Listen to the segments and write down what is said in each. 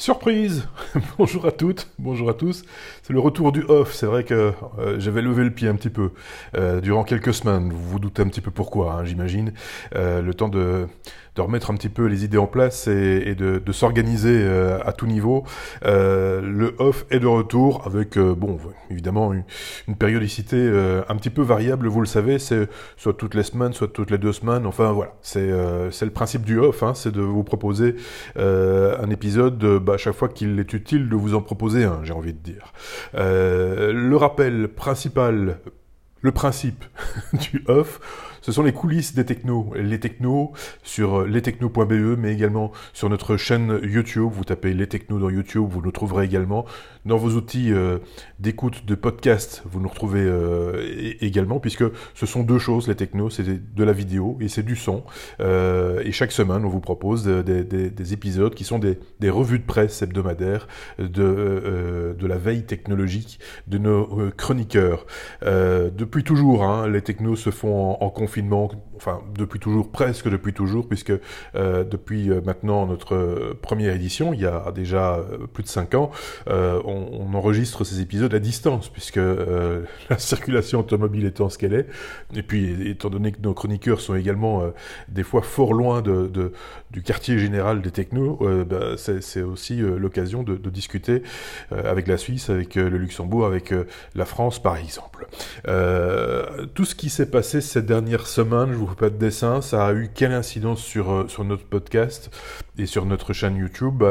Surprise Bonjour à toutes, bonjour à tous. C'est le retour du off. C'est vrai que euh, j'avais levé le pied un petit peu euh, durant quelques semaines. Vous vous doutez un petit peu pourquoi, hein, j'imagine. Euh, le temps de, de remettre un petit peu les idées en place et, de, s'organiser euh, à tout niveau. Euh, le off est de retour avec, euh, bon, évidemment, une, périodicité un petit peu variable, vous le savez, c'est soit toutes les semaines, soit toutes les deux semaines, enfin voilà, c'est le principe du off, hein, c'est de vous proposer un épisode bah, chaque fois qu'il est utile de vous en proposer un, j'ai envie de dire. le rappel principal, le principe du off, ce sont les coulisses des technos. Les technos sur lestechnos.be, mais également sur notre chaîne YouTube. Vous tapez les technos dans YouTube, vous nous trouverez également. Dans vos outils euh, d'écoute de podcast, vous nous retrouvez euh, également, puisque ce sont deux choses, les technos, c'est de la vidéo et c'est du son. Euh, et chaque semaine, on vous propose des, des, des épisodes qui sont des, des, revues de presse hebdomadaires de, de la veille technologique de nos chroniqueurs. depuis toujours, hein, les technos se font en, en confinement, enfin depuis toujours, presque depuis toujours, puisque euh, depuis euh, maintenant notre euh, première édition, il y a déjà plus de 5 ans, on, enregistre ces épisodes à distance, puisque la circulation automobile étant ce qu'elle est, et puis étant donné que nos chroniqueurs sont également des fois fort loin de, du quartier général des technos, bah, c'est aussi l'occasion de, discuter avec la Suisse, avec le Luxembourg, avec la France par exemple. Tout ce qui s'est passé ces dernières semaines, je vous pas de dessin, ça a eu quelle incidence sur, euh, notre podcast et sur notre chaîne YouTube?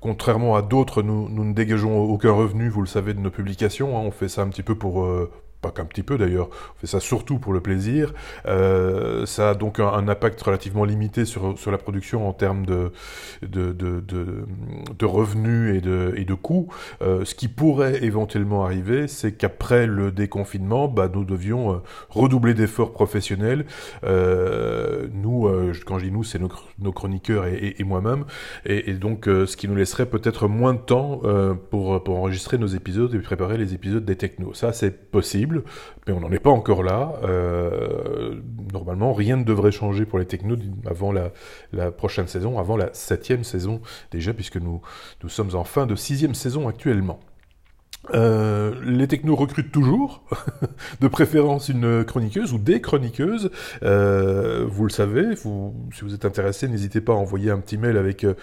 Contrairement à d'autres, nous, nous ne dégageons aucun revenu, vous le savez, de nos publications. Hein, on fait ça un petit peu pour, euh, qu'un petit peu d'ailleurs, on fait ça surtout pour le plaisir. Euh, ça a donc un, impact relativement limité sur, la production en termes de, revenus et de, coûts. Euh, ce qui pourrait éventuellement arriver, c'est qu'après le déconfinement, bah, nous devions euh, redoubler d'efforts professionnels. Nous, quand je dis nous, c'est nos, chroniqueurs et, moi-même. Et, donc, ce qui nous laisserait peut-être moins de temps pour, pour enregistrer nos épisodes et préparer les épisodes des technos. Ça, c'est possible mais on n'en est pas encore là. Euh, normalement, rien ne devrait changer pour les technos avant la, prochaine saison, avant la septième saison déjà, puisque nous, nous sommes en fin de sixième saison actuellement. Euh, les technos recrutent toujours, de préférence une chroniqueuse ou des chroniqueuses. Euh, vous le savez, si vous êtes intéressé, n'hésitez pas à envoyer un petit mail avec euh,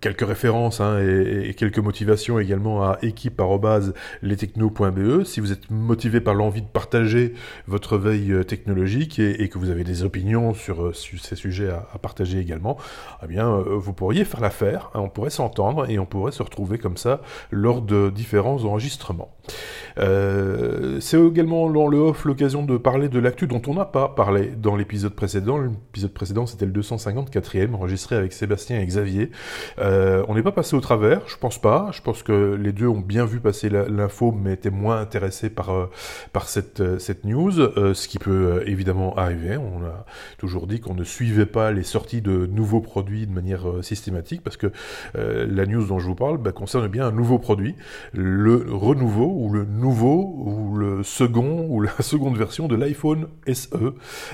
quelques références hein, et, quelques motivations également à équipe@lestechno.be. Si vous êtes motivé par l'envie de partager votre veille technologique et, que vous avez des opinions sur, ces sujets à, partager également, eh bien, vous pourriez faire l'affaire. Hein, on pourrait s'entendre et on pourrait se retrouver comme ça lors de différents enregistrements euh, c'est également dans le off l'occasion de parler de l'actu dont on n'a pas parlé dans l'épisode précédent. L'épisode précédent, c'était le 254e, enregistré avec Sébastien et Xavier. Euh, on n'est pas passé au travers, je pense pas. Je pense que les deux ont bien vu passer l'info, mais étaient moins intéressés par, euh, par cette, cette news, ce qui peut évidemment arriver. On a toujours dit qu'on ne suivait pas les sorties de nouveaux produits de manière systématique, parce que la news dont je vous parle bah, concerne bien un nouveau produit, le renouveau ou le nouveau ou le second ou la seconde version de l'iPhone SE. Euh,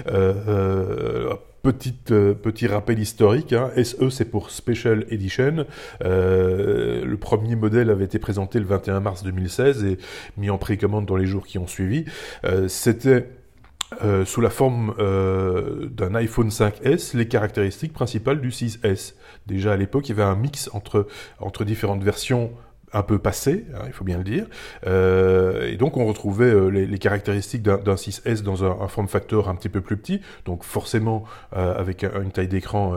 euh, Petite, euh, petit rappel historique, hein. SE c'est pour Special Edition. Le premier modèle avait été présenté le 21 mars 2016 et mis en précommande dans les jours qui ont suivi. C'était sous la forme d'un iPhone 5S les caractéristiques principales du 6S. Déjà à l'époque, il y avait un mix entre, entre différentes versions un peu passé, hein, il faut bien le dire. Euh, et donc on retrouvait euh, les, caractéristiques d'un 6S dans un, form factor un petit peu plus petit, donc forcément euh, avec un, une taille d'écran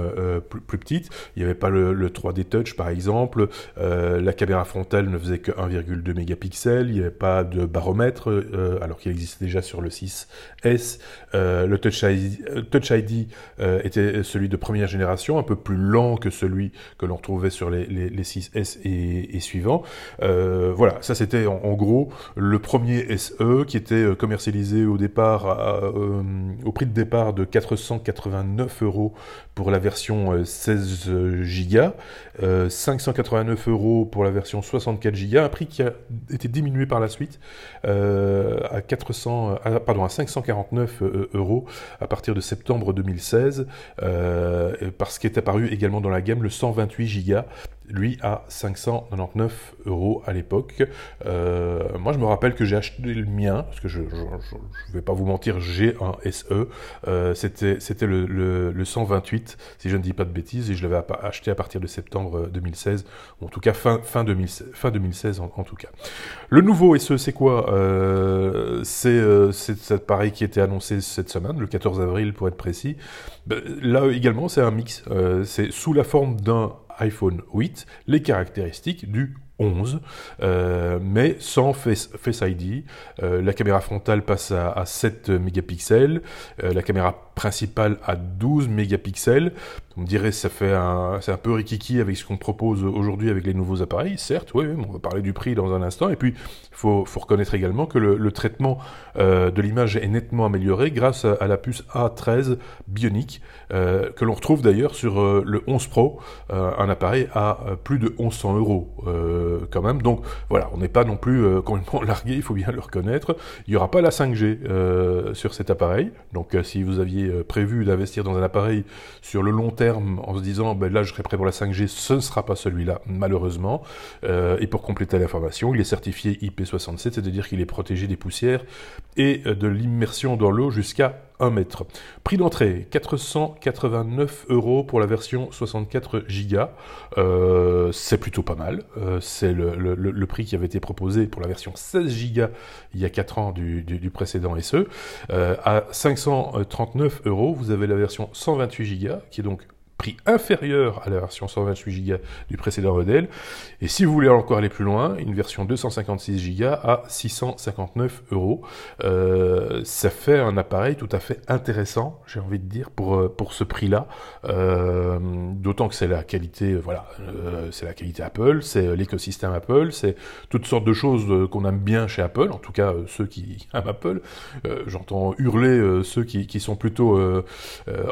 plus, petite. Il n'y avait pas le, le, 3D Touch par exemple, la caméra frontale ne faisait que 1,2 mégapixels, il n'y avait pas de baromètre alors qu'il existait déjà sur le 6S. le Touch ID, Touch ID était celui de première génération, un peu plus lent que celui que l'on retrouvait sur les, les, les 6S et, et suivants. Euh, voilà, ça c'était en, gros le premier SE qui était euh, commercialisé euh, au prix de départ de 489 euros pour la version 16 Go, 589 euros pour la version 64 Go, un prix qui a été diminué par la suite à 400, à, pardon à 549 euros à partir de septembre 2016 parce qu'est apparu également dans la gamme le 128 Go lui à 599 euros à l'époque. Euh, moi, je me rappelle que j'ai acheté le mien, parce que je ne vais pas vous mentir, j'ai un SE. Euh, c'était le, le, 128, si je ne dis pas de bêtises, et je l'avais acheté à partir de septembre 2016, ou en tout cas fin, fin, 2016, fin 2016 en, tout cas. Le nouveau SE, c'est quoi? Euh, C'est cet appareil qui était annoncé cette semaine, le 14 avril pour être précis. Ben, là également, c'est un mix. c'est sous la forme d'un iPhone 8 les caractéristiques du 11, euh, mais sans Face, ID. Euh, la caméra frontale passe à, 7 mégapixels, euh, la caméra principale à 12 mégapixels. On dirait ça fait un, c'est un peu rikiki avec ce qu'on propose aujourd'hui avec les nouveaux appareils, certes, oui, on va parler du prix dans un instant. Et puis, il faut, reconnaître également que le, traitement de l'image est nettement amélioré grâce à, la puce A13 Bionic, que l'on retrouve d'ailleurs sur le 11 Pro, un appareil à plus de 1100 euros. Euh, quand même. Donc voilà, on n'est pas non plus euh, complètement largué, il faut bien le reconnaître. Il n'y aura pas la 5G euh, sur cet appareil. Donc si vous aviez prévu d'investir dans un appareil sur le long terme en se disant ben, là je serai prêt pour la 5G, ce ne sera pas celui-là malheureusement. et pour compléter l'information, il est certifié IP67, c'est-à-dire qu'il est protégé des poussières et de l'immersion dans l'eau jusqu'à 1 mètre. Prix d'entrée 489 euros pour la version 64 Go. Euh, c'est plutôt pas mal. Euh, c'est le, prix qui avait été proposé pour la version 16 Go il y a 4 ans du, précédent SE. Euh, à 539 euros, vous avez la version 128 Go qui est donc prix inférieur à la version 128 Go du précédent modèle. Et si vous voulez encore aller plus loin, une version 256 Go à 659 euros. Euh, ça fait un appareil tout à fait intéressant, j'ai envie de dire, pour, euh, pour ce prix-là. Euh, d'autant que c'est la qualité, voilà, c'est la qualité Apple, c'est l'écosystème Apple, c'est toutes sortes de choses qu'on aime bien chez Apple, en tout cas ceux qui aiment Apple. J'entends hurler ceux qui, qui, sont plutôt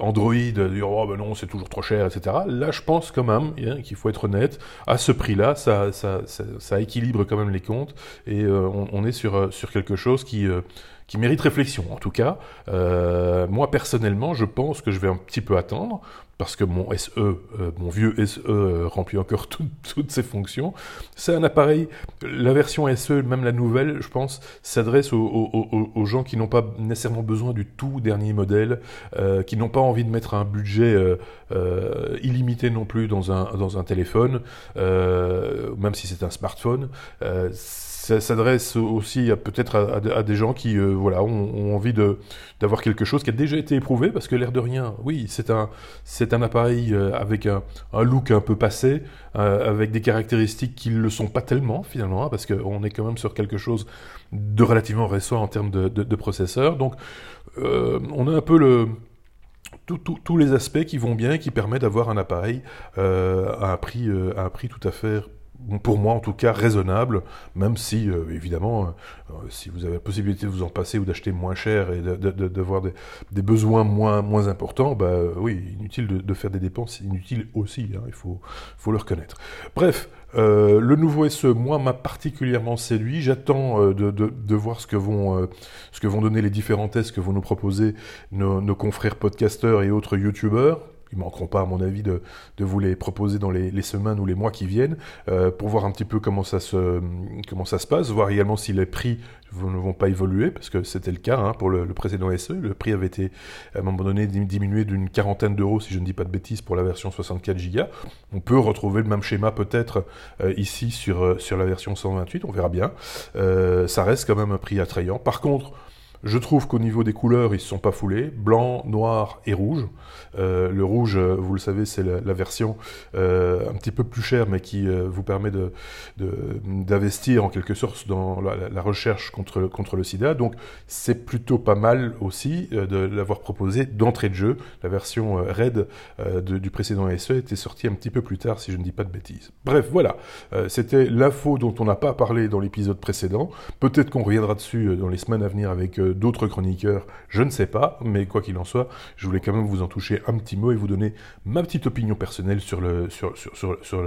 Android, dire oh ben non c'est toujours trop cher, etc. Là, je pense quand même hein, qu'il faut être honnête. À ce prix-là, ça, équilibre quand même les comptes et euh, on, est sur, euh, sur quelque chose qui, euh, qui mérite réflexion. En tout cas, moi personnellement, je pense que je vais un petit peu attendre parce que mon SE, euh, mon vieux SE euh, remplit encore toutes ses fonctions. C'est un appareil, la version SE, même la nouvelle, je pense, s'adresse aux, gens qui n'ont pas nécessairement besoin du tout dernier modèle, euh, qui n'ont pas envie de mettre un budget illimité non plus dans un, dans un téléphone, même si c'est un smartphone ça s'adresse aussi peut-être à, des gens qui euh, voilà, ont, envie d'avoir quelque chose qui a déjà été éprouvé, parce que l'air de rien, oui, c'est un, appareil euh, avec un, look un peu passé, euh, avec des caractéristiques qui ne le sont pas tellement finalement, hein, parce qu'on est quand même sur quelque chose de relativement récent en termes de, de, processeur. Donc on a un peu tous les aspects qui vont bien qui permettent d'avoir un appareil à un prix tout à fait pour moi en tout cas raisonnable, même si euh, évidemment, euh, si vous avez la possibilité de vous en passer ou d'acheter moins cher et d'avoir de, des, besoins moins, moins importants, bah euh, oui, inutile de, faire des dépenses, inutile aussi, hein, il faut, faut le reconnaître. Bref, le nouveau SE, moi, m'a particulièrement séduit. J'attends de, de, voir ce que, vont, ce que vont donner les différents tests que vont nous proposer nos, nos confrères podcasteurs et autres youtubeurs ils manqueront pas, à mon avis, de, de vous les proposer dans les, semaines ou les mois qui viennent, euh, pour voir un petit peu comment ça se, comment ça se passe, voir également si les prix ne vont pas évoluer, parce que c'était le cas hein, pour le, précédent SE. Le prix avait été, à un moment donné, diminué d'une quarantaine d'euros, si je ne dis pas de bêtises, pour la version 64 Go. On peut retrouver le même schéma peut-être euh, ici sur, euh, sur la version 128, on verra bien. Ça reste quand même un prix attrayant. Par contre, je trouve qu'au niveau des couleurs, ils ne se sont pas foulés. Blanc, noir et rouge. Euh, le rouge, euh, vous le savez, c'est la, version euh, un petit peu plus chère, mais qui vous permet d'investir en quelque sorte dans la, recherche contre, contre le sida. Donc c'est plutôt pas mal aussi de l'avoir proposé d'entrée de jeu. La version Red du précédent SE était sortie un petit peu plus tard, si je ne dis pas de bêtises. Bref, voilà. C'était l'info dont on n'a pas parlé dans l'épisode précédent. Peut-être qu'on reviendra dessus dans les semaines à venir avec d'autres chroniqueurs, je ne sais pas, mais quoi qu'il en soit, je voulais quand même vous en toucher un petit mot et vous donner ma petite opinion personnelle sur, le, sur, sur, sur,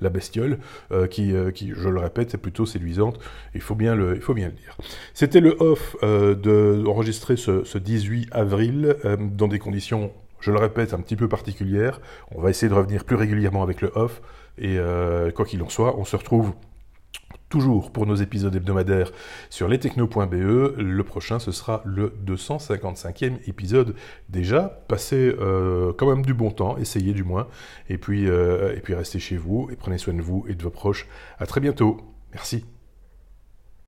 la, bestiole, euh, qui, euh, qui, je le répète, est plutôt séduisante, il faut bien le, il faut bien le dire. C'était le off euh, d'enregistrer ce, ce 18 avril dans des conditions je le répète, un petit peu particulières. On va essayer de revenir plus régulièrement avec le off. Et quoi qu'il en soit, on se retrouve toujours pour nos épisodes hebdomadaires sur lestechno.be. Le prochain, ce sera le 255e épisode déjà. Passez euh, quand même du bon temps, essayez du moins, et puis, euh, et puis restez chez vous, et prenez soin de vous et de vos proches. À très bientôt. Merci.